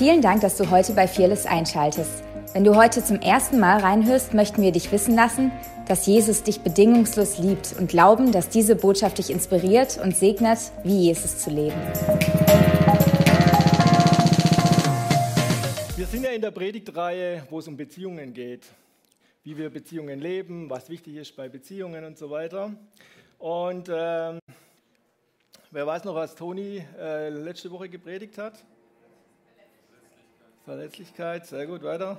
Vielen Dank, dass du heute bei Fearless einschaltest. Wenn du heute zum ersten Mal reinhörst, möchten wir dich wissen lassen, dass Jesus dich bedingungslos liebt und glauben, dass diese Botschaft dich inspiriert und segnet, wie Jesus zu leben. Wir sind ja in der Predigtreihe, wo es um Beziehungen geht. Wie wir Beziehungen leben, was wichtig ist bei Beziehungen und so weiter. Und ähm, wer weiß noch, was Toni äh, letzte Woche gepredigt hat? Verletzlichkeit, sehr gut, weiter.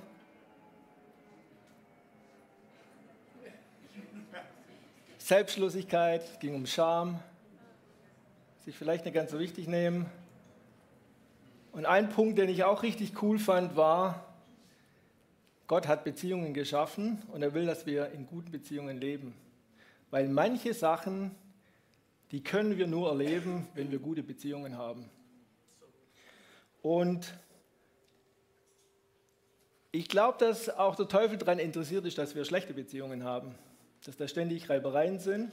Selbstlosigkeit, ging um Scham, sich vielleicht nicht ganz so wichtig nehmen. Und ein Punkt, den ich auch richtig cool fand, war, Gott hat Beziehungen geschaffen und er will, dass wir in guten Beziehungen leben. Weil manche Sachen, die können wir nur erleben, wenn wir gute Beziehungen haben. Und ich glaube, dass auch der Teufel daran interessiert ist, dass wir schlechte Beziehungen haben, dass da ständig Reibereien sind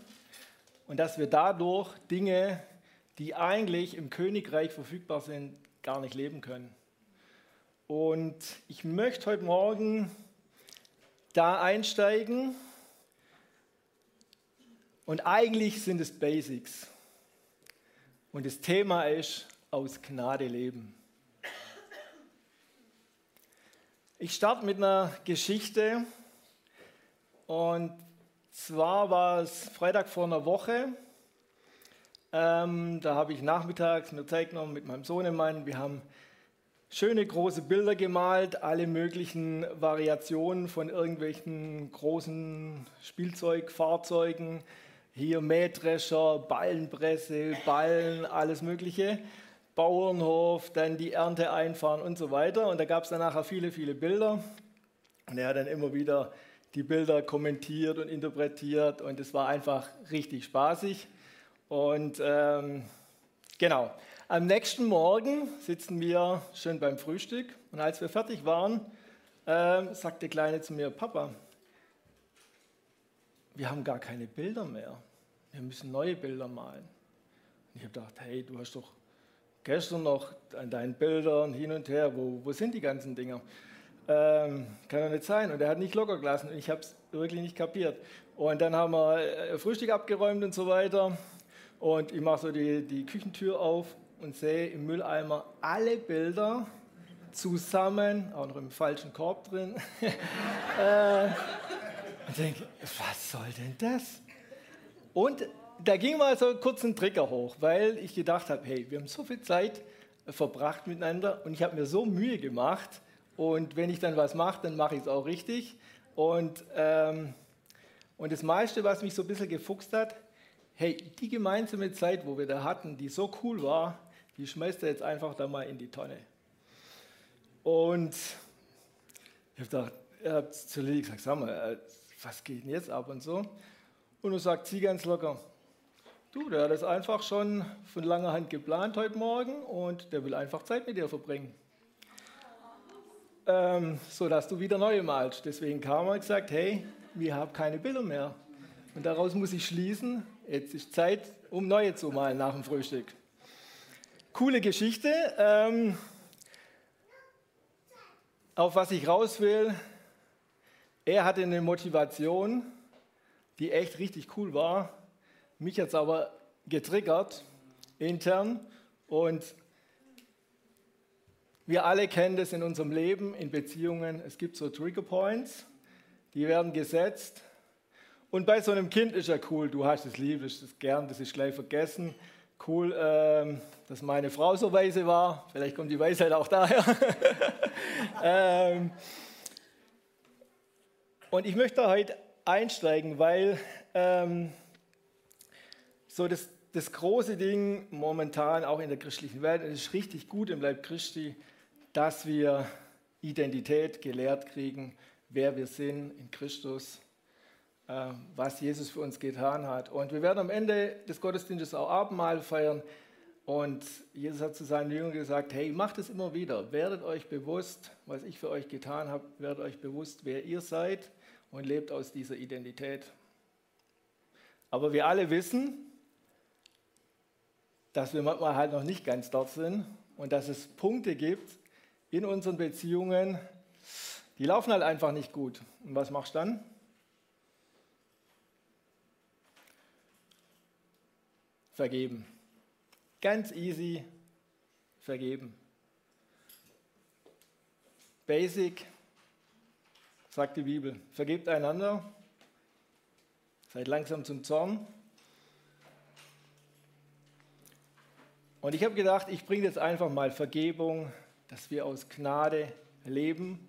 und dass wir dadurch Dinge, die eigentlich im Königreich verfügbar sind, gar nicht leben können. Und ich möchte heute Morgen da einsteigen. Und eigentlich sind es Basics. Und das Thema ist aus Gnade leben. Ich starte mit einer Geschichte. Und zwar war es Freitag vor einer Woche. Ähm, da habe ich nachmittags mir Zeit genommen mit meinem Sohnemann. Wir haben schöne große Bilder gemalt, alle möglichen Variationen von irgendwelchen großen Spielzeugfahrzeugen. Hier Mähdrescher, Ballenpresse, Ballen, alles Mögliche. Bauernhof, dann die Ernte einfahren und so weiter. Und da gab es dann nachher viele, viele Bilder. Und er hat dann immer wieder die Bilder kommentiert und interpretiert und es war einfach richtig spaßig. Und ähm, genau, am nächsten Morgen sitzen wir schön beim Frühstück und als wir fertig waren, ähm, sagt der Kleine zu mir, Papa, wir haben gar keine Bilder mehr. Wir müssen neue Bilder malen. Und ich habe gedacht, hey, du hast doch gestern noch an deinen Bildern hin und her, wo, wo sind die ganzen Dinger? Ähm, kann doch nicht sein. Und er hat nicht locker gelassen und ich habe es wirklich nicht kapiert. Und dann haben wir äh, Frühstück abgeräumt und so weiter. Und ich mache so die, die Küchentür auf und sehe im Mülleimer alle Bilder zusammen, auch noch im falschen Korb drin. äh, und denke, was soll denn das? Und da ging mal so kurz ein Trigger hoch, weil ich gedacht habe, hey, wir haben so viel Zeit verbracht miteinander und ich habe mir so Mühe gemacht und wenn ich dann was mache, dann mache ich es auch richtig. Und, ähm, und das meiste, was mich so ein bisschen gefuchst hat, hey, die gemeinsame Zeit, wo wir da hatten, die so cool war, die schmeißt er jetzt einfach da mal in die Tonne. Und ich habe hat zu Lili gesagt, sag mal, äh, was geht denn jetzt ab und so? Und er sagt sie ganz locker, Du, der hat das einfach schon von langer Hand geplant heute Morgen und der will einfach Zeit mit dir verbringen. Ähm, so dass du wieder neue malst. Deswegen kam er und gesagt, hey, wir haben keine Bilder mehr. Und daraus muss ich schließen, jetzt ist Zeit, um neue zu malen nach dem Frühstück. Coole Geschichte. Ähm, auf was ich raus will, er hatte eine Motivation, die echt richtig cool war mich hat es aber getriggert intern und wir alle kennen das in unserem Leben, in Beziehungen. Es gibt so Trigger Points, die werden gesetzt. Und bei so einem Kind ist ja cool, du hast es lieb, ist es gern, das ist gleich vergessen. Cool, ähm, dass meine Frau so weise war. Vielleicht kommt die Weisheit auch daher. ähm, und ich möchte heute einsteigen, weil ähm, so das, das große Ding momentan auch in der christlichen Welt, es ist richtig gut im Leib Christi, dass wir Identität gelehrt kriegen, wer wir sind in Christus, äh, was Jesus für uns getan hat. Und wir werden am Ende des Gottesdienstes auch Abendmahl feiern. Und Jesus hat zu seinen Jüngern gesagt, hey, macht es immer wieder. Werdet euch bewusst, was ich für euch getan habe. Werdet euch bewusst, wer ihr seid und lebt aus dieser Identität. Aber wir alle wissen, dass wir manchmal halt noch nicht ganz dort sind und dass es Punkte gibt, in unseren Beziehungen, die laufen halt einfach nicht gut. Und was machst du dann? Vergeben. Ganz easy vergeben. Basic, sagt die Bibel. Vergebt einander, seid langsam zum Zorn. Und ich habe gedacht, ich bringe jetzt einfach mal Vergebung, dass wir aus Gnade leben.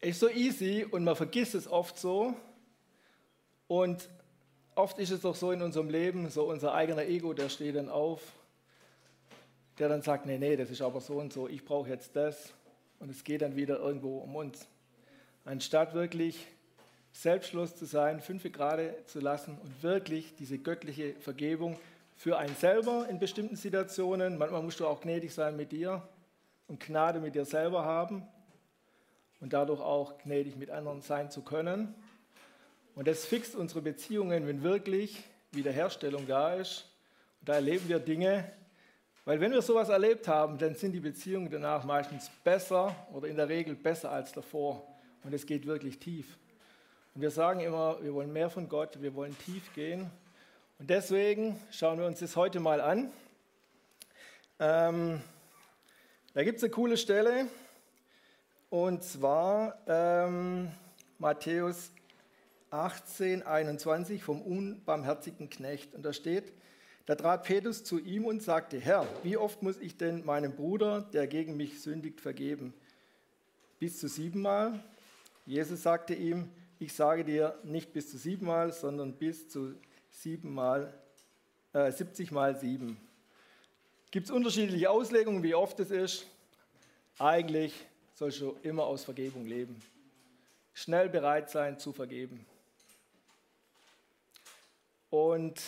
Ist so easy und man vergisst es oft so. Und oft ist es doch so in unserem Leben, so unser eigener Ego, der steht dann auf, der dann sagt, nee, nee, das ist aber so und so, ich brauche jetzt das. Und es geht dann wieder irgendwo um uns. Anstatt wirklich selbstlos zu sein, fünf Grade zu lassen und wirklich diese göttliche Vergebung für einen selber in bestimmten Situationen. Manchmal musst du auch gnädig sein mit dir und Gnade mit dir selber haben und dadurch auch gnädig mit anderen sein zu können. Und das fixt unsere Beziehungen, wenn wirklich Wiederherstellung da ist. Und da erleben wir Dinge, weil wenn wir sowas erlebt haben, dann sind die Beziehungen danach meistens besser oder in der Regel besser als davor. Und es geht wirklich tief. Und wir sagen immer, wir wollen mehr von Gott, wir wollen tief gehen. Und deswegen schauen wir uns das heute mal an. Ähm, da gibt es eine coole Stelle, und zwar ähm, Matthäus 18, 21 vom unbarmherzigen Knecht. Und da steht, da trat Petrus zu ihm und sagte, Herr, wie oft muss ich denn meinem Bruder, der gegen mich sündigt, vergeben? Bis zu siebenmal? Jesus sagte ihm, ich sage dir nicht bis zu siebenmal, sondern bis zu siebenmal, äh, 70 mal sieben. Gibt es unterschiedliche Auslegungen, wie oft es ist? Eigentlich sollst du immer aus Vergebung leben. Schnell bereit sein zu vergeben. Und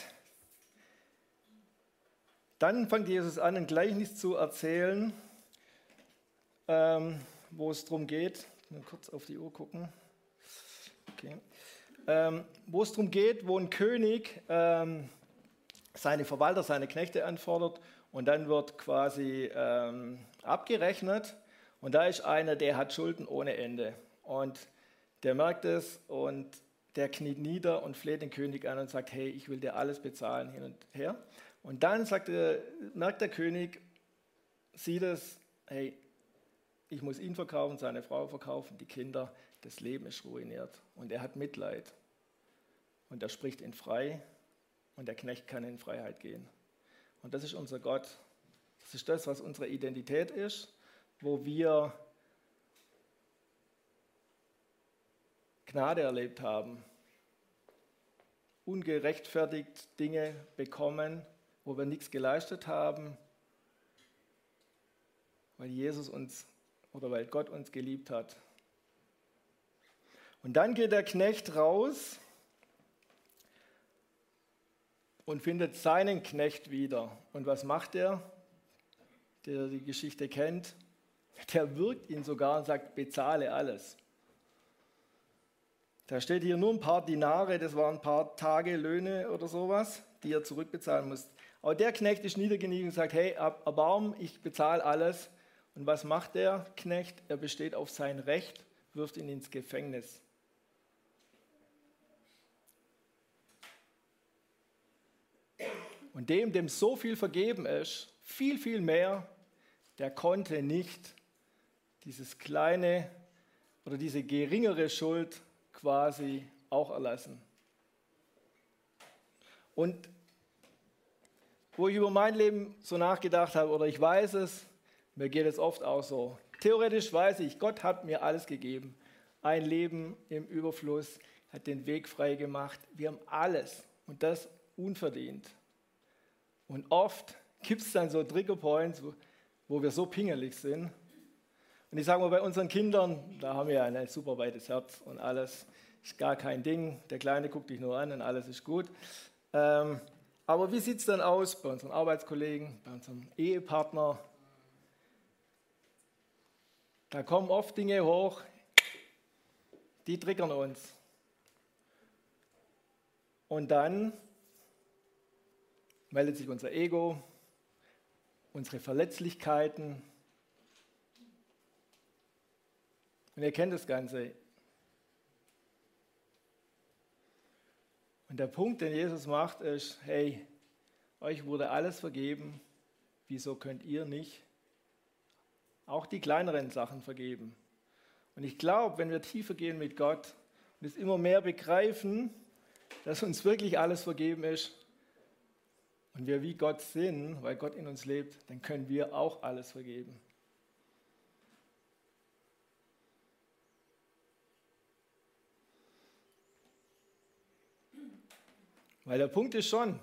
dann fängt Jesus an, ein Gleichnis zu erzählen, ähm, wo es darum geht, mal kurz auf die Uhr gucken, okay. Ähm, wo es darum geht, wo ein König ähm, seine Verwalter, seine Knechte anfordert und dann wird quasi ähm, abgerechnet. Und da ist einer, der hat Schulden ohne Ende. Und der merkt es und der kniet nieder und fleht den König an und sagt, hey, ich will dir alles bezahlen hin und her. Und dann sagt er, merkt der König, sieht es, hey, ich muss ihn verkaufen, seine Frau verkaufen, die Kinder, das Leben ist ruiniert. Und er hat Mitleid. Und er spricht ihn frei und der Knecht kann in Freiheit gehen. Und das ist unser Gott. Das ist das, was unsere Identität ist, wo wir Gnade erlebt haben, ungerechtfertigt Dinge bekommen wo wir nichts geleistet haben, weil Jesus uns oder weil Gott uns geliebt hat. Und dann geht der Knecht raus und findet seinen Knecht wieder. Und was macht er? Der die Geschichte kennt, der wirkt ihn sogar und sagt, bezahle alles. Da steht hier nur ein paar Dinare, das waren ein paar Tage Löhne oder sowas, die er zurückbezahlen muss. Aber der Knecht ist niedergeniegt und sagt, hey, Erbarm, ich bezahle alles. Und was macht der Knecht? Er besteht auf sein Recht, wirft ihn ins Gefängnis. Und dem, dem so viel vergeben ist, viel, viel mehr, der konnte nicht dieses kleine oder diese geringere Schuld quasi auch erlassen. Und wo ich über mein Leben so nachgedacht habe, oder ich weiß es, mir geht es oft auch so. Theoretisch weiß ich, Gott hat mir alles gegeben. Ein Leben im Überfluss, hat den Weg frei gemacht. Wir haben alles und das unverdient. Und oft gibt es dann so Triggerpoints, wo, wo wir so pingelig sind. Und ich sage mal, bei unseren Kindern, da haben wir ein super weites Herz und alles ist gar kein Ding. Der Kleine guckt dich nur an und alles ist gut. Ähm, aber wie sieht es dann aus bei unseren Arbeitskollegen, bei unserem Ehepartner? Da kommen oft Dinge hoch, die triggern uns. Und dann meldet sich unser Ego, unsere Verletzlichkeiten. Und ihr kennt das Ganze. Und der Punkt, den Jesus macht, ist, hey, euch wurde alles vergeben, wieso könnt ihr nicht auch die kleineren Sachen vergeben? Und ich glaube, wenn wir tiefer gehen mit Gott und es immer mehr begreifen, dass uns wirklich alles vergeben ist und wir wie Gott sind, weil Gott in uns lebt, dann können wir auch alles vergeben. Weil der Punkt ist schon,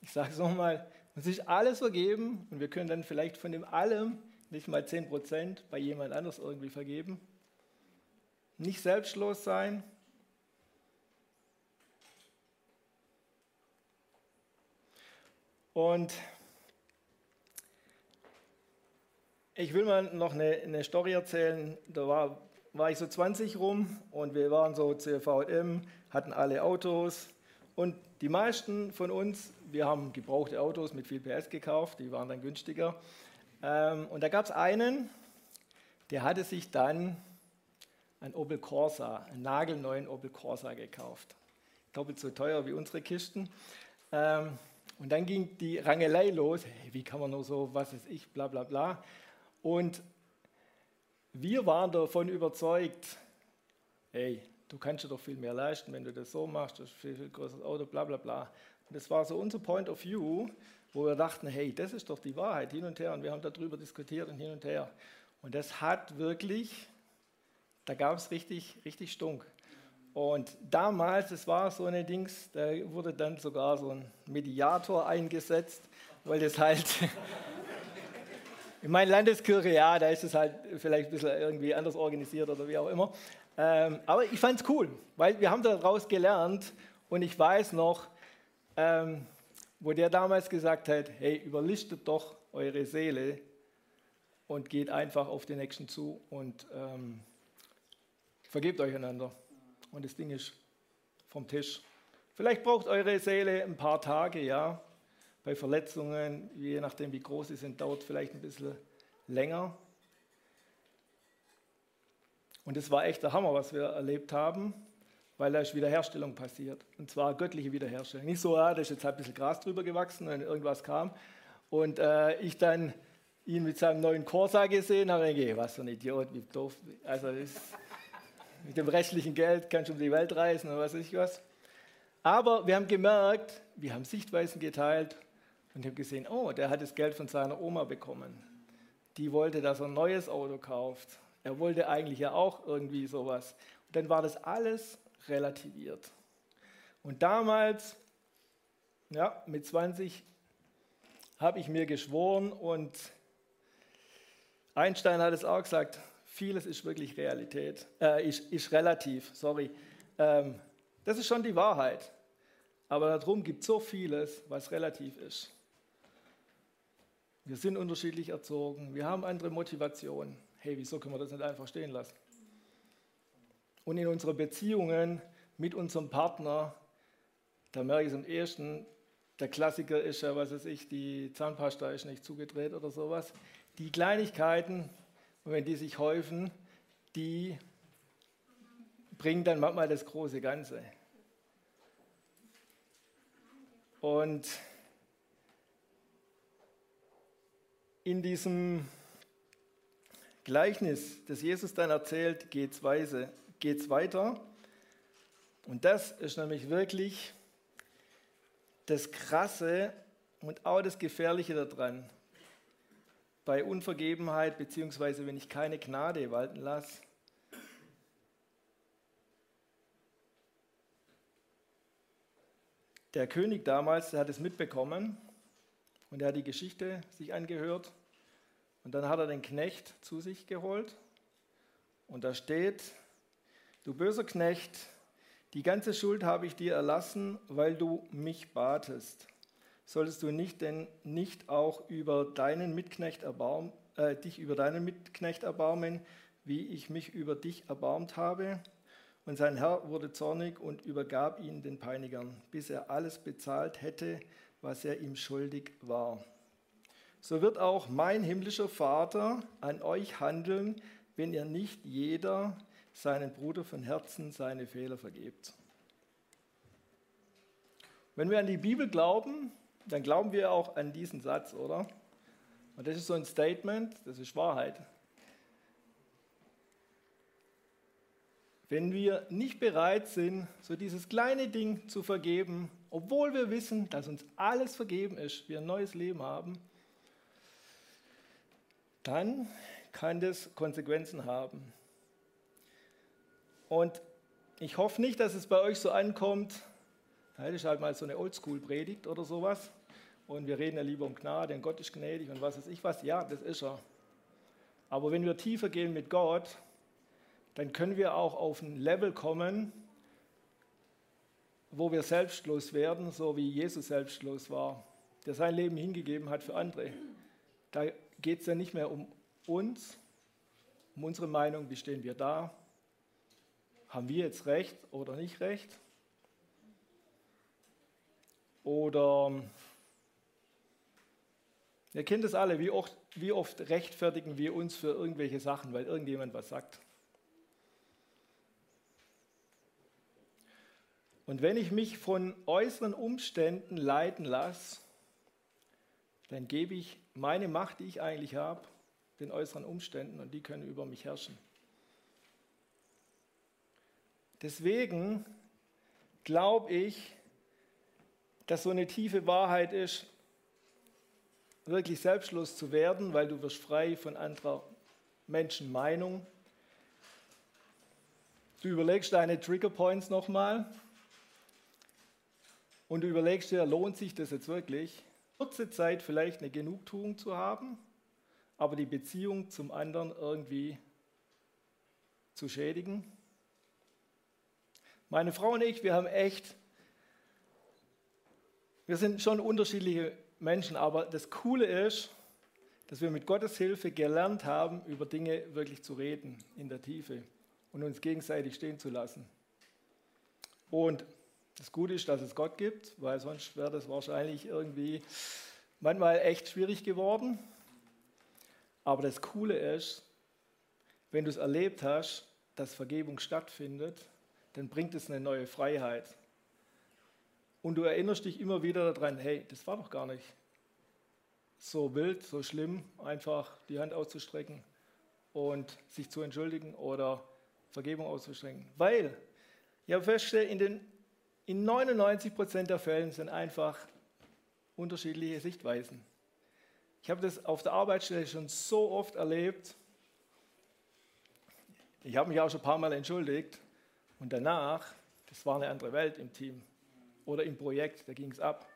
ich sage es nochmal, uns ist alles vergeben und wir können dann vielleicht von dem allem nicht mal 10% bei jemand anders irgendwie vergeben. Nicht selbstlos sein. Und ich will mal noch eine, eine Story erzählen. Da war, war ich so 20 rum und wir waren so CVM, hatten alle Autos und die meisten von uns, wir haben gebrauchte Autos mit viel PS gekauft, die waren dann günstiger. Ähm, und da gab es einen, der hatte sich dann ein Opel Corsa, einen nagelneuen Opel Corsa gekauft. Doppelt so teuer wie unsere Kisten. Und dann ging die Rangelei los. Hey, wie kann man nur so, was ist ich, bla bla bla. Und wir waren davon überzeugt, hey, du kannst dir doch viel mehr leisten, wenn du das so machst, das ist viel, viel größeres Auto, bla bla bla. Und das war so unser Point of View, wo wir dachten, hey, das ist doch die Wahrheit, hin und her. Und wir haben darüber diskutiert und hin und her. Und das hat wirklich, da gab es richtig, richtig Stunk. Und damals, es war so eine Dings, da wurde dann sogar so ein Mediator eingesetzt, weil das halt, in meiner Landeskirche, ja, da ist es halt vielleicht ein bisschen irgendwie anders organisiert oder wie auch immer. Ähm, aber ich fand es cool, weil wir haben daraus gelernt und ich weiß noch, ähm, wo der damals gesagt hat, hey, überlistet doch eure Seele und geht einfach auf den Nächsten zu und ähm, vergebt euch einander. Und das Ding ist vom Tisch. Vielleicht braucht eure Seele ein paar Tage, ja. Bei Verletzungen, je nachdem wie groß sie sind, dauert vielleicht ein bisschen länger. Und das war echt der Hammer, was wir erlebt haben, weil da ist Wiederherstellung passiert. Und zwar göttliche Wiederherstellung. Nicht so, ah, da ist jetzt halt ein bisschen Gras drüber gewachsen, wenn irgendwas kam. Und äh, ich dann ihn mit seinem neuen Corsa gesehen habe, denke, was für ein Idiot, wie doof. Also ist, mit dem restlichen Geld kannst du um die Welt reisen oder was weiß ich was. Aber wir haben gemerkt, wir haben Sichtweisen geteilt und haben gesehen, oh, der hat das Geld von seiner Oma bekommen. Die wollte, dass er ein neues Auto kauft. Er wollte eigentlich ja auch irgendwie sowas. Und dann war das alles relativiert. Und damals, ja, mit 20 habe ich mir geschworen und Einstein hat es auch gesagt, vieles ist wirklich Realität, äh, ist, ist relativ, sorry. Ähm, das ist schon die Wahrheit. Aber darum gibt es so vieles, was relativ ist. Wir sind unterschiedlich erzogen, wir haben andere Motivationen hey, wieso können wir das nicht einfach stehen lassen? Und in unseren Beziehungen mit unserem Partner, da merke ich es am ehesten, der Klassiker ist ja, was weiß ich, die Zahnpasta ist nicht zugedreht oder sowas. Die Kleinigkeiten, und wenn die sich häufen, die bringen dann manchmal das große Ganze. Und in diesem Gleichnis, das Jesus dann erzählt, geht es weiter. Und das ist nämlich wirklich das Krasse und auch das Gefährliche daran. Bei Unvergebenheit, beziehungsweise wenn ich keine Gnade walten lasse, Der König damals, der hat es mitbekommen und er hat die Geschichte sich angehört. Und dann hat er den Knecht zu sich geholt. Und da steht, du böser Knecht, die ganze Schuld habe ich dir erlassen, weil du mich batest. Solltest du nicht denn nicht auch über deinen Mitknecht erbarm, äh, dich über deinen Mitknecht erbarmen, wie ich mich über dich erbarmt habe? Und sein Herr wurde zornig und übergab ihn den Peinigern, bis er alles bezahlt hätte, was er ihm schuldig war so wird auch mein himmlischer Vater an euch handeln, wenn ihr nicht jeder seinen Bruder von Herzen seine Fehler vergebt. Wenn wir an die Bibel glauben, dann glauben wir auch an diesen Satz, oder? Und das ist so ein Statement, das ist Wahrheit. Wenn wir nicht bereit sind, so dieses kleine Ding zu vergeben, obwohl wir wissen, dass uns alles vergeben ist, wir ein neues Leben haben, dann kann das Konsequenzen haben. Und ich hoffe nicht, dass es bei euch so ankommt, das ist halt mal so eine Oldschool-Predigt oder sowas. Und wir reden ja lieber um Gnade und Gott ist gnädig und was weiß ich was. Ja, das ist er. Aber wenn wir tiefer gehen mit Gott, dann können wir auch auf ein Level kommen, wo wir selbstlos werden, so wie Jesus selbstlos war, der sein Leben hingegeben hat für andere. Da geht es ja nicht mehr um uns, um unsere Meinung, wie stehen wir da, haben wir jetzt recht oder nicht recht? Oder ihr kennt es alle, wie oft, wie oft rechtfertigen wir uns für irgendwelche Sachen, weil irgendjemand was sagt. Und wenn ich mich von äußeren Umständen leiten lasse, dann gebe ich meine Macht, die ich eigentlich habe, den äußeren Umständen und die können über mich herrschen. Deswegen glaube ich, dass so eine tiefe Wahrheit ist, wirklich selbstlos zu werden, weil du wirst frei von anderer Menschen Meinung. Du überlegst deine Trigger Points nochmal und du überlegst dir, lohnt sich das jetzt wirklich? Kurze Zeit vielleicht eine Genugtuung zu haben, aber die Beziehung zum anderen irgendwie zu schädigen. Meine Frau und ich, wir haben echt, wir sind schon unterschiedliche Menschen, aber das Coole ist, dass wir mit Gottes Hilfe gelernt haben, über Dinge wirklich zu reden in der Tiefe und uns gegenseitig stehen zu lassen. Und das Gute ist, dass es Gott gibt, weil sonst wäre das wahrscheinlich irgendwie manchmal echt schwierig geworden. Aber das Coole ist, wenn du es erlebt hast, dass Vergebung stattfindet, dann bringt es eine neue Freiheit. Und du erinnerst dich immer wieder daran, hey, das war doch gar nicht so wild, so schlimm, einfach die Hand auszustrecken und sich zu entschuldigen oder Vergebung auszustrecken. Weil, ja, feststelle, in den in 99 Prozent der Fällen sind einfach unterschiedliche Sichtweisen. Ich habe das auf der Arbeitsstelle schon so oft erlebt. Ich habe mich auch schon ein paar Mal entschuldigt und danach, das war eine andere Welt im Team oder im Projekt, da ging es ab.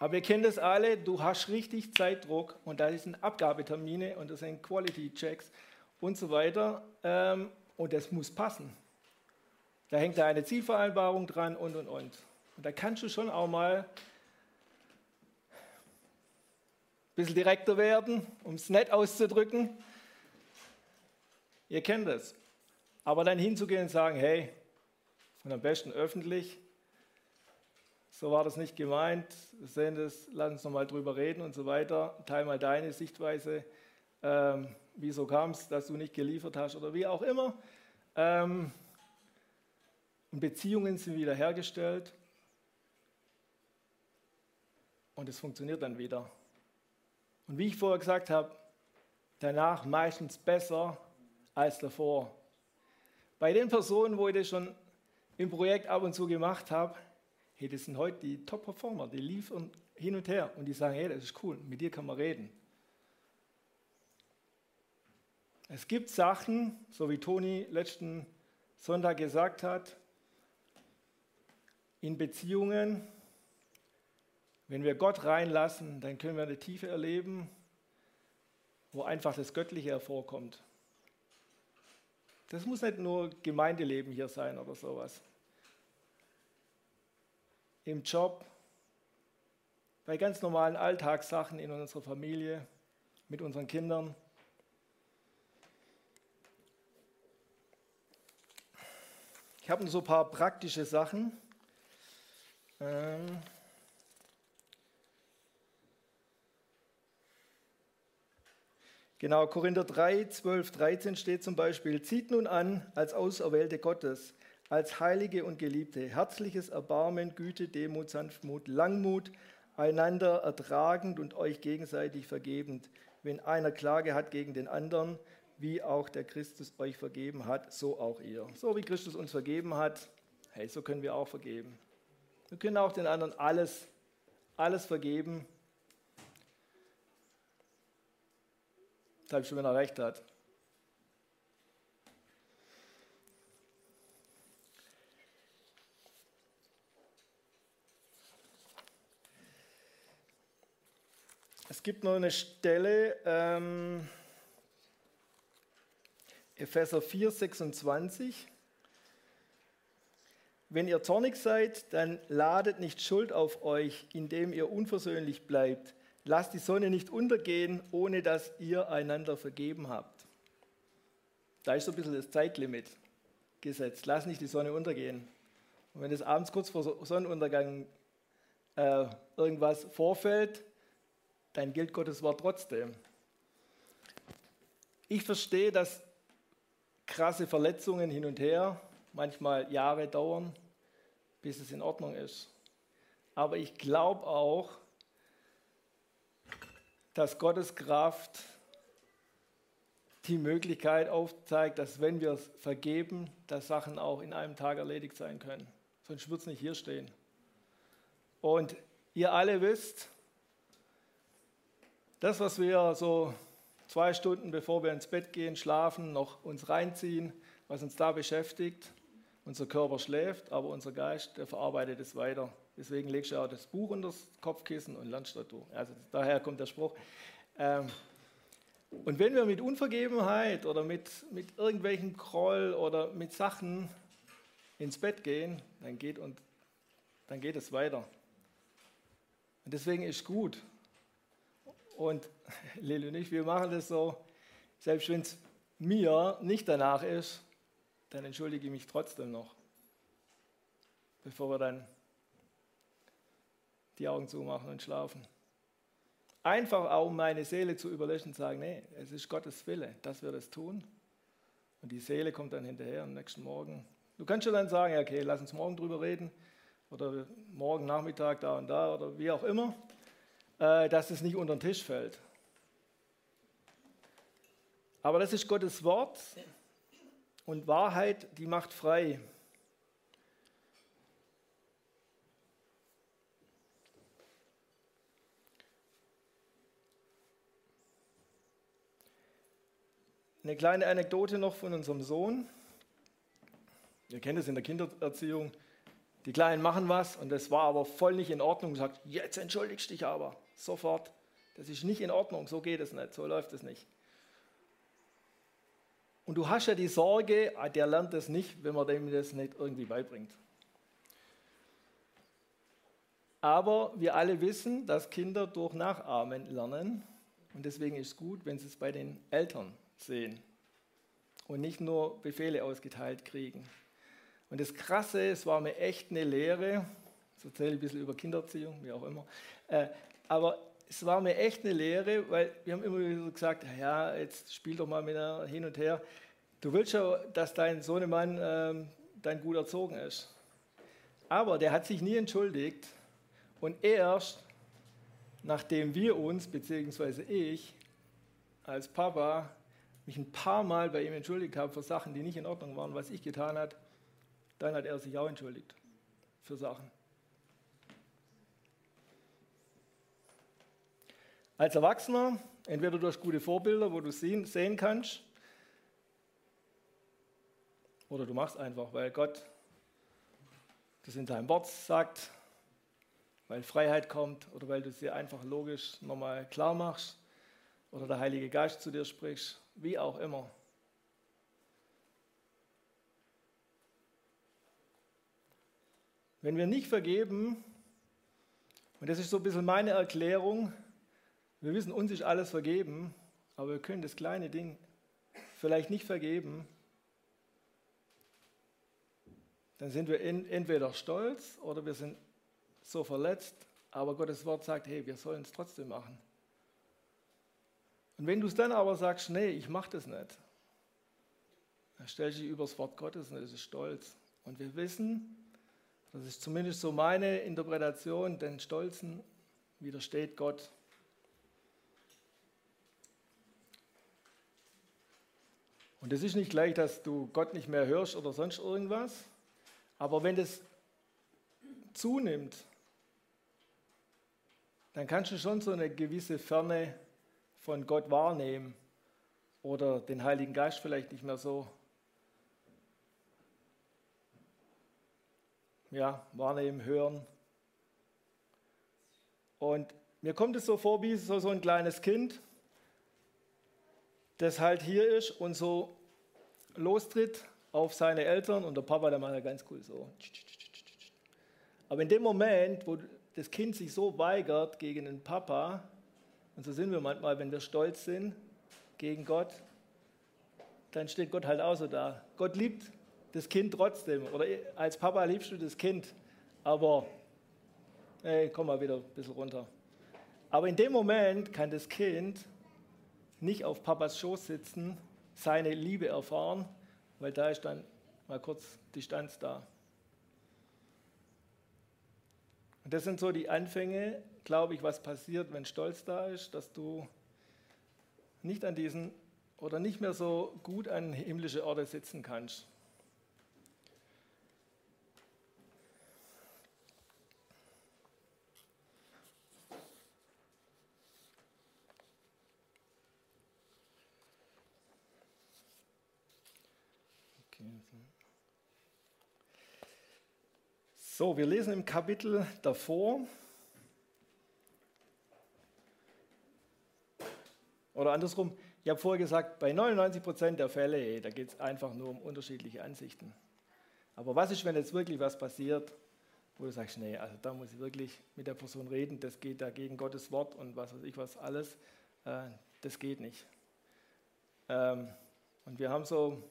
Aber wir kennen das alle, du hast richtig Zeitdruck und da sind Abgabetermine und das sind Quality Checks und so weiter ähm, und das muss passen. Da hängt da eine Zielvereinbarung dran und, und, und. Und da kannst du schon auch mal ein bisschen direkter werden, um es nett auszudrücken. Ihr kennt das. Aber dann hinzugehen und sagen, hey, und am besten öffentlich, so war das nicht gemeint, wir sehen das, lass uns nochmal drüber reden und so weiter, teil mal deine Sichtweise, ähm, wieso kam es, dass du nicht geliefert hast oder wie auch immer. Ähm, Beziehungen sind wiederhergestellt und es funktioniert dann wieder. Und wie ich vorher gesagt habe, danach meistens besser als davor. Bei den Personen, wo ich das schon im Projekt ab und zu gemacht habe, hey, das sind heute die Top-Performer, die liefern hin und her und die sagen, hey, das ist cool, mit dir kann man reden. Es gibt Sachen, so wie Toni letzten Sonntag gesagt hat, in Beziehungen, wenn wir Gott reinlassen, dann können wir eine Tiefe erleben, wo einfach das Göttliche hervorkommt. Das muss nicht nur Gemeindeleben hier sein oder sowas. Im Job, bei ganz normalen Alltagssachen in unserer Familie, mit unseren Kindern. Ich habe so ein paar praktische Sachen. Ähm Genau, Korinther 3, 12, 13 steht zum Beispiel, zieht nun an als Auserwählte Gottes, als Heilige und Geliebte, herzliches Erbarmen, Güte, Demut, Sanftmut, Langmut, einander ertragend und euch gegenseitig vergebend. Wenn einer Klage hat gegen den anderen, wie auch der Christus euch vergeben hat, so auch ihr. So wie Christus uns vergeben hat, hey, so können wir auch vergeben. Wir können auch den anderen alles, alles vergeben, schon, wenn er recht hat. Es gibt noch eine Stelle, ähm, Epheser 4, 26. Wenn ihr zornig seid, dann ladet nicht Schuld auf euch, indem ihr unversöhnlich bleibt. Lasst die Sonne nicht untergehen, ohne dass ihr einander vergeben habt. Da ist so ein bisschen das Zeitlimit gesetzt. Lass nicht die Sonne untergehen. Und wenn es abends kurz vor Sonnenuntergang äh, irgendwas vorfällt, dann gilt Gottes Wort trotzdem. Ich verstehe, dass krasse Verletzungen hin und her manchmal Jahre dauern, bis es in Ordnung ist. Aber ich glaube auch, dass Gottes Kraft die Möglichkeit aufzeigt, dass wenn wir es vergeben, dass Sachen auch in einem Tag erledigt sein können. Sonst wird es nicht hier stehen. Und ihr alle wisst, das, was wir so zwei Stunden bevor wir ins Bett gehen, schlafen, noch uns reinziehen, was uns da beschäftigt, unser Körper schläft, aber unser Geist, der verarbeitet es weiter. Deswegen legst du auch das Buch unter das Kopfkissen und lernst dazu. Also daher kommt der Spruch. Ähm, und wenn wir mit Unvergebenheit oder mit, mit irgendwelchen Groll oder mit Sachen ins Bett gehen, dann geht, und, dann geht es weiter. Und deswegen ist gut, und Lili und ich, wir machen das so, selbst wenn es mir nicht danach ist, dann entschuldige ich mich trotzdem noch, bevor wir dann die Augen zumachen und schlafen. Einfach auch, um meine Seele zu überlöschen und sagen, nee, es ist Gottes Wille, dass wir das tun. Und die Seele kommt dann hinterher am nächsten Morgen. Du kannst schon dann sagen, okay, lass uns morgen drüber reden oder morgen Nachmittag da und da oder wie auch immer. Äh, dass es nicht unter den Tisch fällt. Aber das ist Gottes Wort und Wahrheit, die macht frei. Eine kleine Anekdote noch von unserem Sohn. Ihr kennt es in der Kindererziehung. Die Kleinen machen was und das war aber voll nicht in Ordnung. Sagt, jetzt entschuldigst dich aber sofort. Das ist nicht in Ordnung, so geht es nicht, so läuft es nicht. Und du hast ja die Sorge, ah, der lernt das nicht, wenn man dem das nicht irgendwie beibringt. Aber wir alle wissen, dass Kinder durch Nachahmen lernen. Und deswegen ist es gut, wenn sie es bei den Eltern sehen und nicht nur Befehle ausgeteilt kriegen. Und das Krasse, es war mir echt eine Lehre, so erzähle ich ein bisschen über Kindererziehung, wie auch immer. Aber es war mir echt eine Lehre, weil wir haben immer wieder gesagt, ja, jetzt spiel doch mal mit einer hin und her. Du willst ja, dass dein Sohnemann ähm, dein gut erzogen ist. Aber der hat sich nie entschuldigt und erst nachdem wir uns, beziehungsweise ich als Papa, mich ein paar Mal bei ihm entschuldigt habe für Sachen, die nicht in Ordnung waren, was ich getan habe, dann hat er sich auch entschuldigt für Sachen. Als Erwachsener, entweder durch gute Vorbilder, wo du sehen, sehen kannst, oder du machst einfach, weil Gott das in deinem Wort sagt, weil Freiheit kommt oder weil du es dir einfach logisch nochmal klar machst oder der Heilige Geist zu dir spricht, wie auch immer. Wenn wir nicht vergeben, und das ist so ein bisschen meine Erklärung, wir wissen, uns ist alles vergeben, aber wir können das kleine Ding vielleicht nicht vergeben. Dann sind wir entweder stolz oder wir sind so verletzt, aber Gottes Wort sagt, hey, wir sollen es trotzdem machen. Und wenn du es dann aber sagst, nee, ich mache das nicht, dann stellst du dich über das Wort Gottes und das ist Stolz. Und wir wissen, das ist zumindest so meine Interpretation, den Stolzen widersteht Gott. Und das ist nicht gleich, dass du Gott nicht mehr hörst oder sonst irgendwas, aber wenn das zunimmt, dann kannst du schon so eine gewisse Ferne von Gott wahrnehmen oder den Heiligen Geist vielleicht nicht mehr so ja, wahrnehmen, hören. Und mir kommt es so vor wie so, so ein kleines Kind, das halt hier ist und so lostritt auf seine Eltern und der Papa, der macht ja ganz cool so. Aber in dem Moment, wo das Kind sich so weigert gegen den Papa, und so sind wir manchmal, wenn wir stolz sind gegen Gott, dann steht Gott halt auch so da. Gott liebt das Kind trotzdem. Oder als Papa liebst du das Kind, aber hey, komm mal wieder ein bisschen runter. Aber in dem Moment kann das Kind nicht auf Papas Schoß sitzen, seine Liebe erfahren, weil da ist dann mal kurz Distanz da. Und das sind so die Anfänge, glaube ich, was passiert, wenn Stolz da ist, dass du nicht an diesen oder nicht mehr so gut an himmlische Orte sitzen kannst. So, wir lesen im Kapitel davor, oder andersrum, ich habe vorher gesagt, bei 99 Prozent der Fälle, da geht es einfach nur um unterschiedliche Ansichten. Aber was ist, wenn jetzt wirklich was passiert, wo du sagst, nee, also da muss ich wirklich mit der Person reden, das geht dagegen Gottes Wort und was weiß ich was alles, äh, das geht nicht. Ähm, und wir haben so ein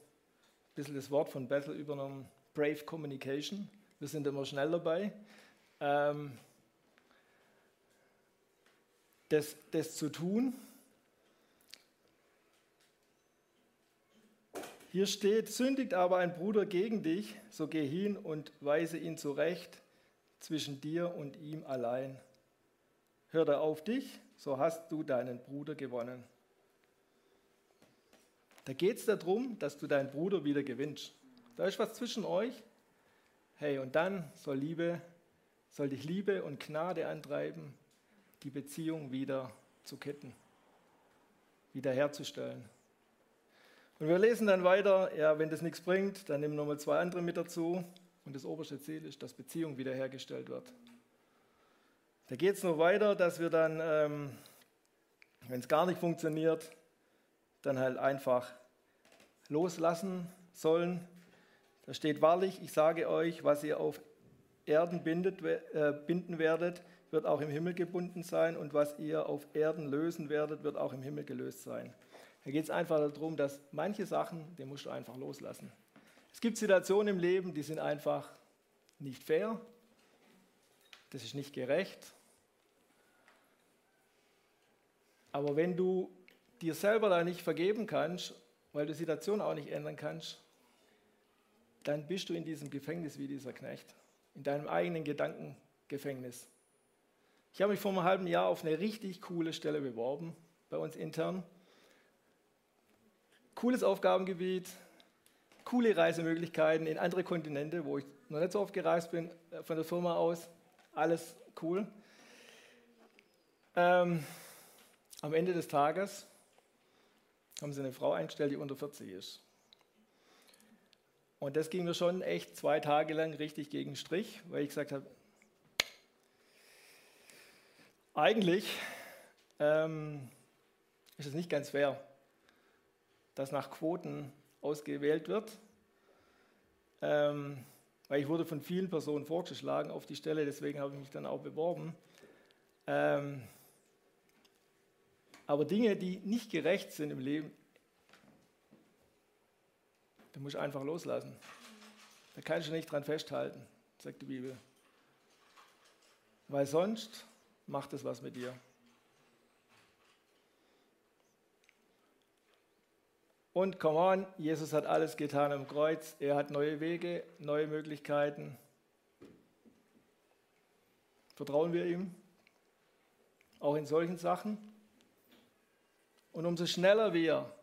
bisschen das Wort von Bethel übernommen, Brave Communication. Wir sind immer schnell dabei. Ähm, das, das zu tun. Hier steht, sündigt aber ein Bruder gegen dich, so geh hin und weise ihn zurecht zwischen dir und ihm allein. Hört er auf dich, so hast du deinen Bruder gewonnen. Da geht es darum, dass du deinen Bruder wieder gewinnst. Da ist was zwischen euch Hey, und dann soll Liebe, soll dich Liebe und Gnade antreiben, die Beziehung wieder zu kitten, wiederherzustellen. Und wir lesen dann weiter, ja, wenn das nichts bringt, dann nehmen nochmal zwei andere mit dazu. Und das oberste Ziel ist, dass Beziehung wiederhergestellt wird. Da geht es noch weiter, dass wir dann, ähm, wenn es gar nicht funktioniert, dann halt einfach loslassen sollen da steht wahrlich, ich sage euch, was ihr auf Erden bindet, äh, binden werdet, wird auch im Himmel gebunden sein und was ihr auf Erden lösen werdet, wird auch im Himmel gelöst sein. Da geht es einfach darum, dass manche Sachen, die musst du einfach loslassen. Es gibt Situationen im Leben, die sind einfach nicht fair, das ist nicht gerecht. Aber wenn du dir selber da nicht vergeben kannst, weil du die Situation auch nicht ändern kannst, dann bist du in diesem Gefängnis wie dieser Knecht, in deinem eigenen Gedankengefängnis. Ich habe mich vor einem halben Jahr auf eine richtig coole Stelle beworben, bei uns intern. Cooles Aufgabengebiet, coole Reisemöglichkeiten in andere Kontinente, wo ich noch nicht so oft gereist bin, äh, von der Firma aus. Alles cool. Ähm, am Ende des Tages haben sie eine Frau eingestellt, die unter 40 ist. Und das ging mir schon echt zwei Tage lang richtig gegen den Strich, weil ich gesagt habe, eigentlich ähm, ist es nicht ganz fair, dass nach Quoten ausgewählt wird, ähm, weil ich wurde von vielen Personen vorgeschlagen auf die Stelle, deswegen habe ich mich dann auch beworben. Ähm, aber Dinge, die nicht gerecht sind im Leben, Du musst einfach loslassen. Da kannst du nicht dran festhalten, sagt die Bibel. Weil sonst macht es was mit dir. Und come on, Jesus hat alles getan am Kreuz. Er hat neue Wege, neue Möglichkeiten. Vertrauen wir ihm? Auch in solchen Sachen? Und umso schneller wir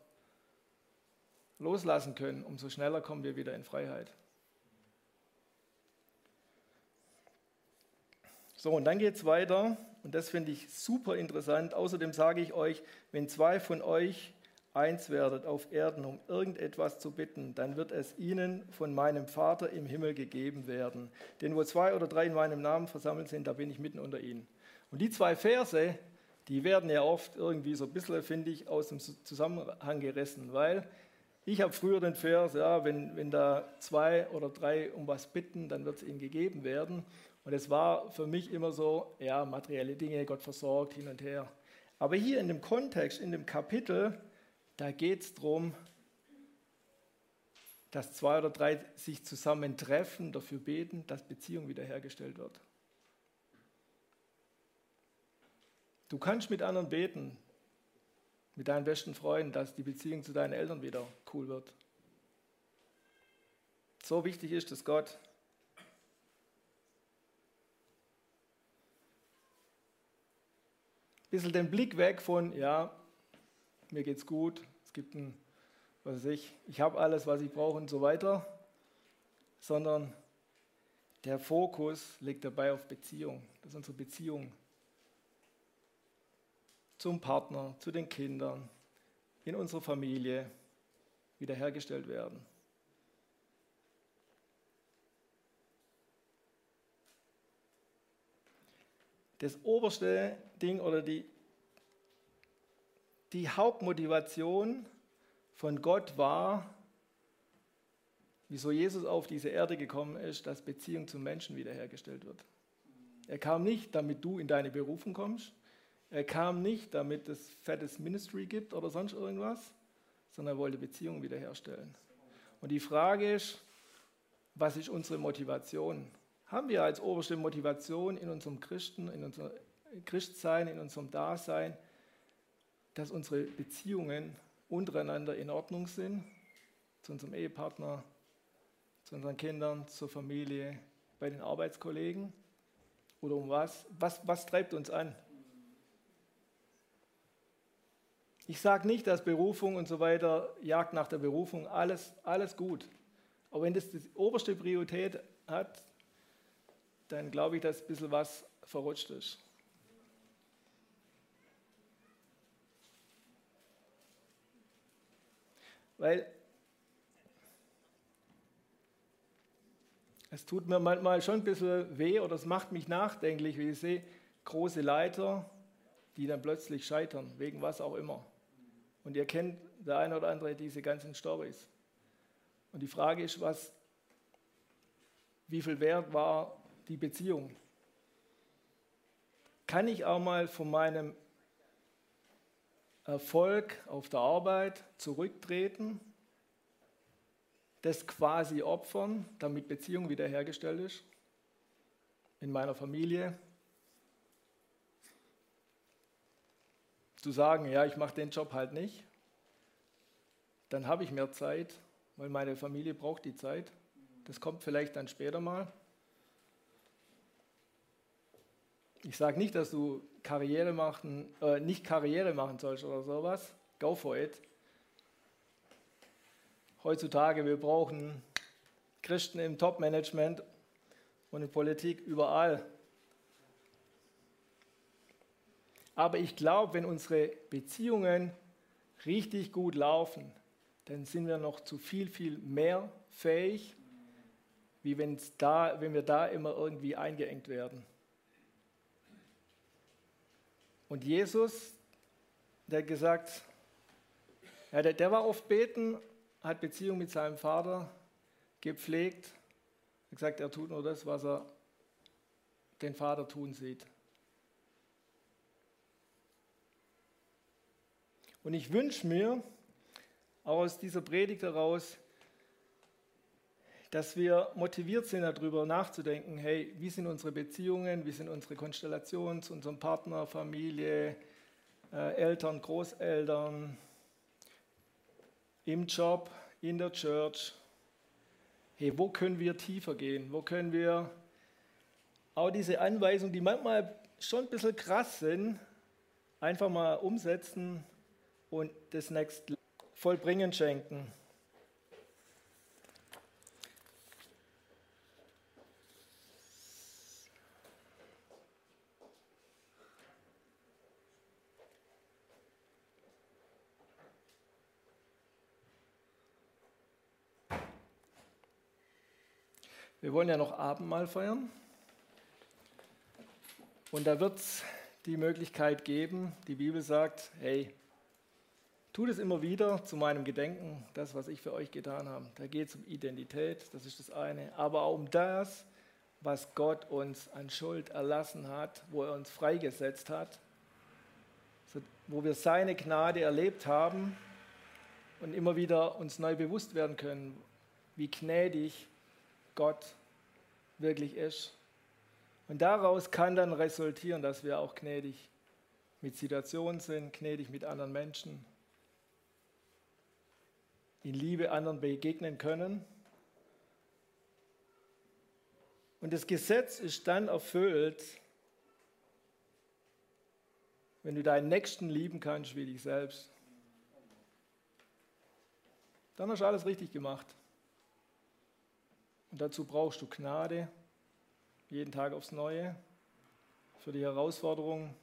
loslassen können, umso schneller kommen wir wieder in Freiheit. So, und dann geht es weiter, und das finde ich super interessant. Außerdem sage ich euch, wenn zwei von euch eins werdet auf Erden, um irgendetwas zu bitten, dann wird es ihnen von meinem Vater im Himmel gegeben werden. Denn wo zwei oder drei in meinem Namen versammelt sind, da bin ich mitten unter ihnen. Und die zwei Verse, die werden ja oft irgendwie so ein bisschen, finde ich, aus dem Zusammenhang gerissen, weil ich habe früher den Vers, ja, wenn, wenn da zwei oder drei um was bitten, dann wird es ihnen gegeben werden. Und es war für mich immer so, ja, materielle Dinge, Gott versorgt, hin und her. Aber hier in dem Kontext, in dem Kapitel, da geht es darum, dass zwei oder drei sich zusammentreffen, dafür beten, dass Beziehung wiederhergestellt wird. Du kannst mit anderen beten, mit deinen besten Freunden, dass die Beziehung zu deinen Eltern wieder cool wird. So wichtig ist es Gott. Ein bisschen den Blick weg von, ja, mir geht's gut, es gibt ein, was weiß ich, ich habe alles, was ich brauche und so weiter, sondern der Fokus liegt dabei auf Beziehung. Das ist unsere Beziehung zum Partner, zu den Kindern, in unserer Familie wiederhergestellt werden. Das oberste Ding oder die die Hauptmotivation von Gott war, wieso Jesus auf diese Erde gekommen ist, dass Beziehung zum Menschen wiederhergestellt wird. Er kam nicht, damit du in deine Berufung kommst. Er kam nicht, damit es fettes Ministry gibt oder sonst irgendwas, sondern er wollte Beziehungen wiederherstellen. Und die Frage ist, was ist unsere Motivation? Haben wir als oberste Motivation in unserem Christen, in unserem Christsein, in unserem Dasein, dass unsere Beziehungen untereinander in Ordnung sind, zu unserem Ehepartner, zu unseren Kindern, zur Familie, bei den Arbeitskollegen? Oder um was? Was, was treibt uns an? Ich sage nicht, dass Berufung und so weiter, Jagd nach der Berufung, alles, alles gut. Aber wenn das die oberste Priorität hat, dann glaube ich, dass ein bisschen was verrutscht ist. Weil es tut mir manchmal schon ein bisschen weh oder es macht mich nachdenklich, wie ich sehe, große Leiter, die dann plötzlich scheitern, wegen was auch immer. Und ihr kennt der eine oder andere diese ganzen Stories. Und die Frage ist, was, wie viel wert war die Beziehung? Kann ich auch mal von meinem Erfolg auf der Arbeit zurücktreten, das quasi opfern, damit Beziehung wiederhergestellt ist in meiner Familie. Zu sagen, ja, ich mache den Job halt nicht, dann habe ich mehr Zeit, weil meine Familie braucht die Zeit. Das kommt vielleicht dann später mal. Ich sage nicht, dass du Karriere machen, äh, nicht Karriere machen sollst oder sowas. Go for it. Heutzutage, wir brauchen Christen im Top-Management und in Politik überall. Aber ich glaube, wenn unsere Beziehungen richtig gut laufen, dann sind wir noch zu viel, viel mehr fähig, wie wenn's da, wenn wir da immer irgendwie eingeengt werden. Und Jesus, der hat gesagt, ja, der, der war oft beten, hat Beziehung mit seinem Vater gepflegt, hat gesagt, er tut nur das, was er den Vater tun sieht. Und ich wünsche mir aus dieser Predigt heraus, dass wir motiviert sind, darüber nachzudenken, hey, wie sind unsere Beziehungen, wie sind unsere Konstellationen zu unserem Partner, Familie, äh, Eltern, Großeltern, im Job, in der Church. Hey, wo können wir tiefer gehen? Wo können wir auch diese Anweisungen, die manchmal schon ein bisschen krass sind, einfach mal umsetzen und das nächste vollbringen schenken? Wir wollen ja noch Abendmahl feiern. Und da wird es die Möglichkeit geben, die Bibel sagt, hey, tut es immer wieder zu meinem Gedenken, das, was ich für euch getan habe. Da geht es um Identität, das ist das eine, aber auch um das, was Gott uns an Schuld erlassen hat, wo er uns freigesetzt hat, wo wir seine Gnade erlebt haben und immer wieder uns neu bewusst werden können, wie gnädig Gott wirklich ist. Und daraus kann dann resultieren, dass wir auch gnädig mit Situationen sind, gnädig mit anderen Menschen, in Liebe anderen begegnen können. Und das Gesetz ist dann erfüllt, wenn du deinen Nächsten lieben kannst wie dich selbst. Dann hast du alles richtig gemacht. Und dazu brauchst du Gnade, jeden Tag aufs Neue, für die Herausforderungen.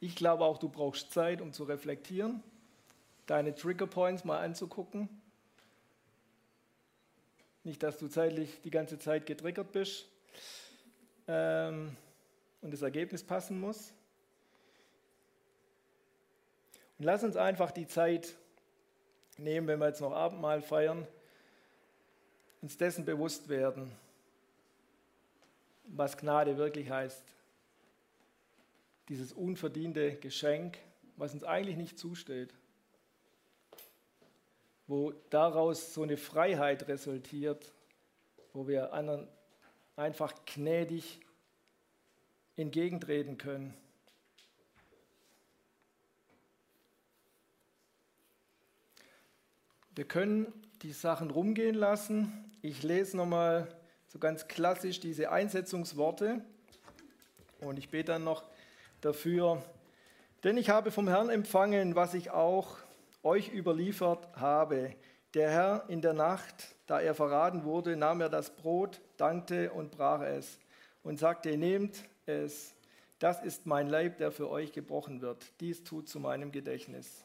Ich glaube auch, du brauchst Zeit, um zu reflektieren, deine Trigger Points mal anzugucken. Nicht, dass du zeitlich die ganze Zeit getriggert bist ähm, und das Ergebnis passen muss. Und lass uns einfach die Zeit nehmen, wenn wir jetzt noch Abendmahl feiern, uns dessen bewusst werden, was Gnade wirklich heißt. Dieses unverdiente Geschenk, was uns eigentlich nicht zusteht. Wo daraus so eine Freiheit resultiert, wo wir anderen einfach gnädig entgegentreten können. Wir können die Sachen rumgehen lassen. Ich lese nochmal so ganz klassisch diese Einsetzungsworte und ich bete dann noch dafür. Denn ich habe vom Herrn empfangen, was ich auch euch überliefert habe. Der Herr in der Nacht, da er verraten wurde, nahm er das Brot, dankte und brach es und sagte, nehmt es, das ist mein Leib, der für euch gebrochen wird. Dies tut zu meinem Gedächtnis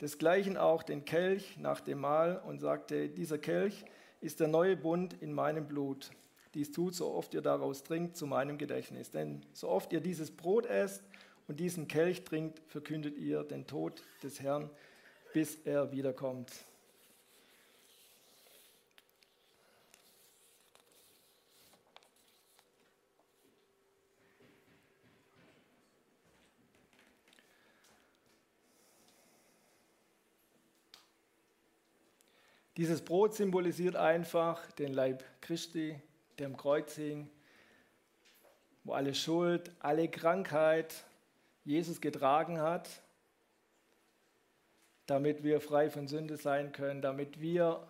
desgleichen auch den Kelch nach dem Mahl und sagte, dieser Kelch ist der neue Bund in meinem Blut. Dies tut, so oft ihr daraus trinkt, zu meinem Gedächtnis. Denn so oft ihr dieses Brot esst und diesen Kelch trinkt, verkündet ihr den Tod des Herrn, bis er wiederkommt. Dieses Brot symbolisiert einfach den Leib Christi, der am Kreuz hing, wo alle Schuld, alle Krankheit Jesus getragen hat, damit wir frei von Sünde sein können, damit wir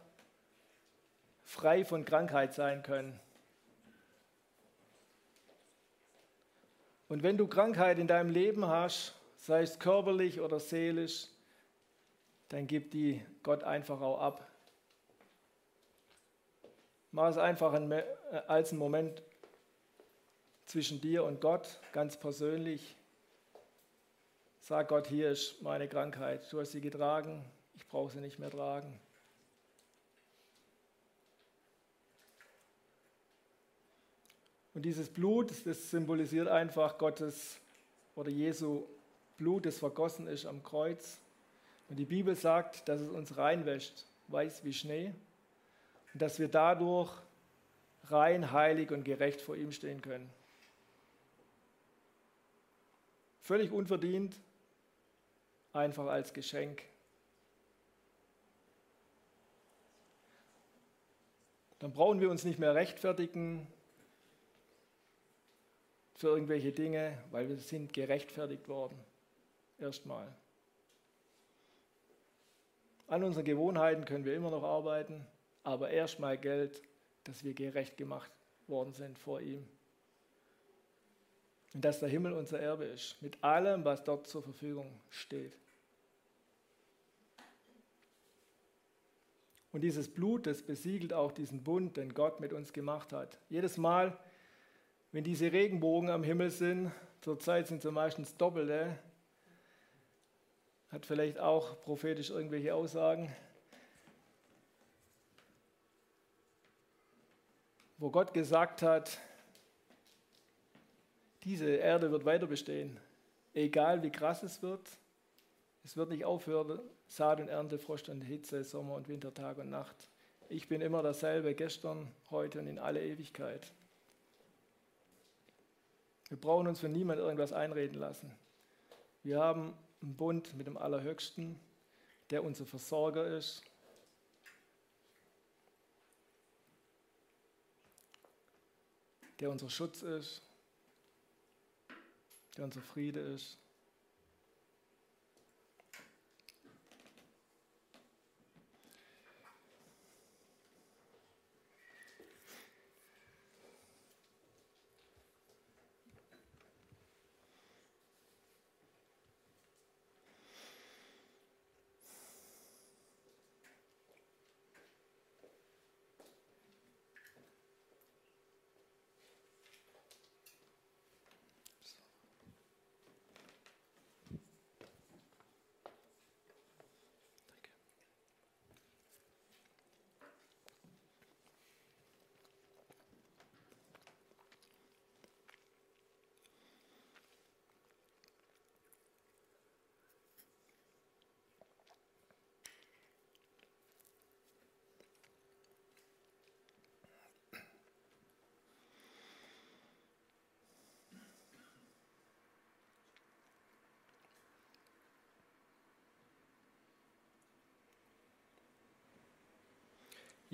frei von Krankheit sein können. Und wenn du Krankheit in deinem Leben hast, sei es körperlich oder seelisch, dann gib die Gott einfach auch ab. Mach es einfach äh, als einen Moment zwischen dir und Gott, ganz persönlich. Sag Gott, hier ist meine Krankheit. Du hast sie getragen, ich brauche sie nicht mehr tragen. Und dieses Blut, das symbolisiert einfach Gottes oder Jesu Blut, das vergossen ist am Kreuz. Und die Bibel sagt, dass es uns reinwäscht, weiß wie Schnee und dass wir dadurch rein, heilig und gerecht vor ihm stehen können. Völlig unverdient, einfach als Geschenk. Dann brauchen wir uns nicht mehr rechtfertigen für irgendwelche Dinge, weil wir sind gerechtfertigt worden. Erstmal. An unseren Gewohnheiten können wir immer noch arbeiten, aber erstmal Geld, dass wir gerecht gemacht worden sind vor ihm. Und dass der Himmel unser Erbe ist, mit allem, was dort zur Verfügung steht. Und dieses Blut, das besiegelt auch diesen Bund, den Gott mit uns gemacht hat. Jedes Mal, wenn diese Regenbogen am Himmel sind, zurzeit sind sie meistens doppelte, hat vielleicht auch prophetisch irgendwelche Aussagen, wo Gott gesagt hat, diese Erde wird weiter bestehen, egal wie krass es wird. Es wird nicht aufhören, Saat und Ernte, Frost und Hitze, Sommer und Winter, Tag und Nacht. Ich bin immer dasselbe, gestern, heute und in alle Ewigkeit. Wir brauchen uns von niemandem irgendwas einreden lassen. Wir haben einen Bund mit dem Allerhöchsten, der unser Versorger ist. Der unser Schutz ist, der unser Friede ist.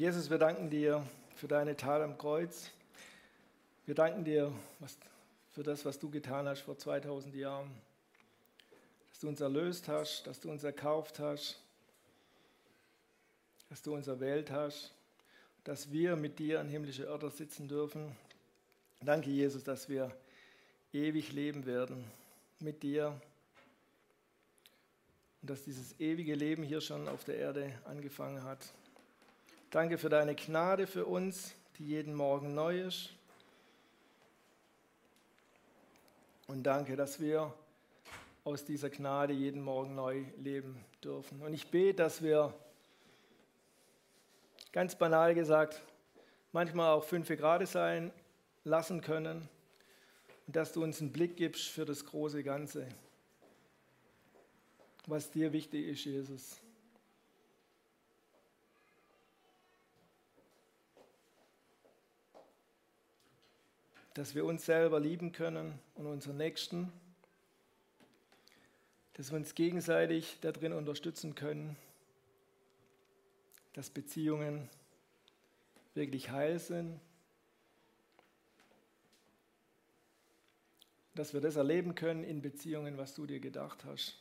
Jesus, wir danken dir für deine Tat am Kreuz. Wir danken dir für das, was du getan hast vor 2000 Jahren. Dass du uns erlöst hast, dass du uns erkauft hast, dass du uns erwählt hast, dass wir mit dir an himmlische Örter sitzen dürfen. Danke, Jesus, dass wir ewig leben werden mit dir und dass dieses ewige Leben hier schon auf der Erde angefangen hat. Danke für deine Gnade für uns, die jeden Morgen neu ist. Und danke, dass wir aus dieser Gnade jeden Morgen neu leben dürfen. Und ich bete, dass wir, ganz banal gesagt, manchmal auch fünf Grad sein lassen können und dass du uns einen Blick gibst für das große Ganze, was dir wichtig ist, Jesus. Dass wir uns selber lieben können und unseren Nächsten, dass wir uns gegenseitig darin unterstützen können, dass Beziehungen wirklich heil sind, dass wir das erleben können in Beziehungen, was du dir gedacht hast,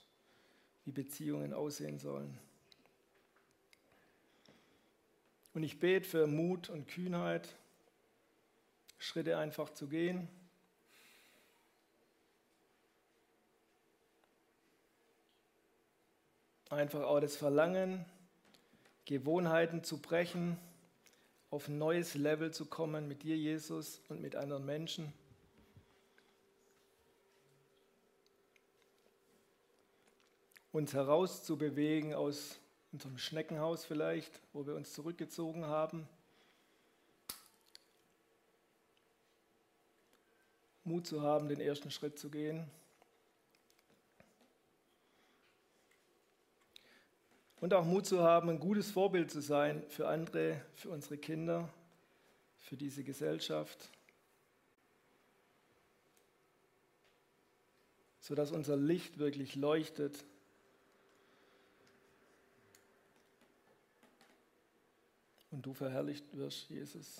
wie Beziehungen aussehen sollen. Und ich bete für Mut und Kühnheit Schritte einfach zu gehen. Einfach auch das Verlangen, Gewohnheiten zu brechen, auf ein neues Level zu kommen mit dir, Jesus, und mit anderen Menschen. Uns herauszubewegen aus unserem Schneckenhaus vielleicht, wo wir uns zurückgezogen haben Mut zu haben, den ersten Schritt zu gehen. Und auch Mut zu haben, ein gutes Vorbild zu sein für andere, für unsere Kinder, für diese Gesellschaft, sodass unser Licht wirklich leuchtet. Und du verherrlicht wirst, Jesus.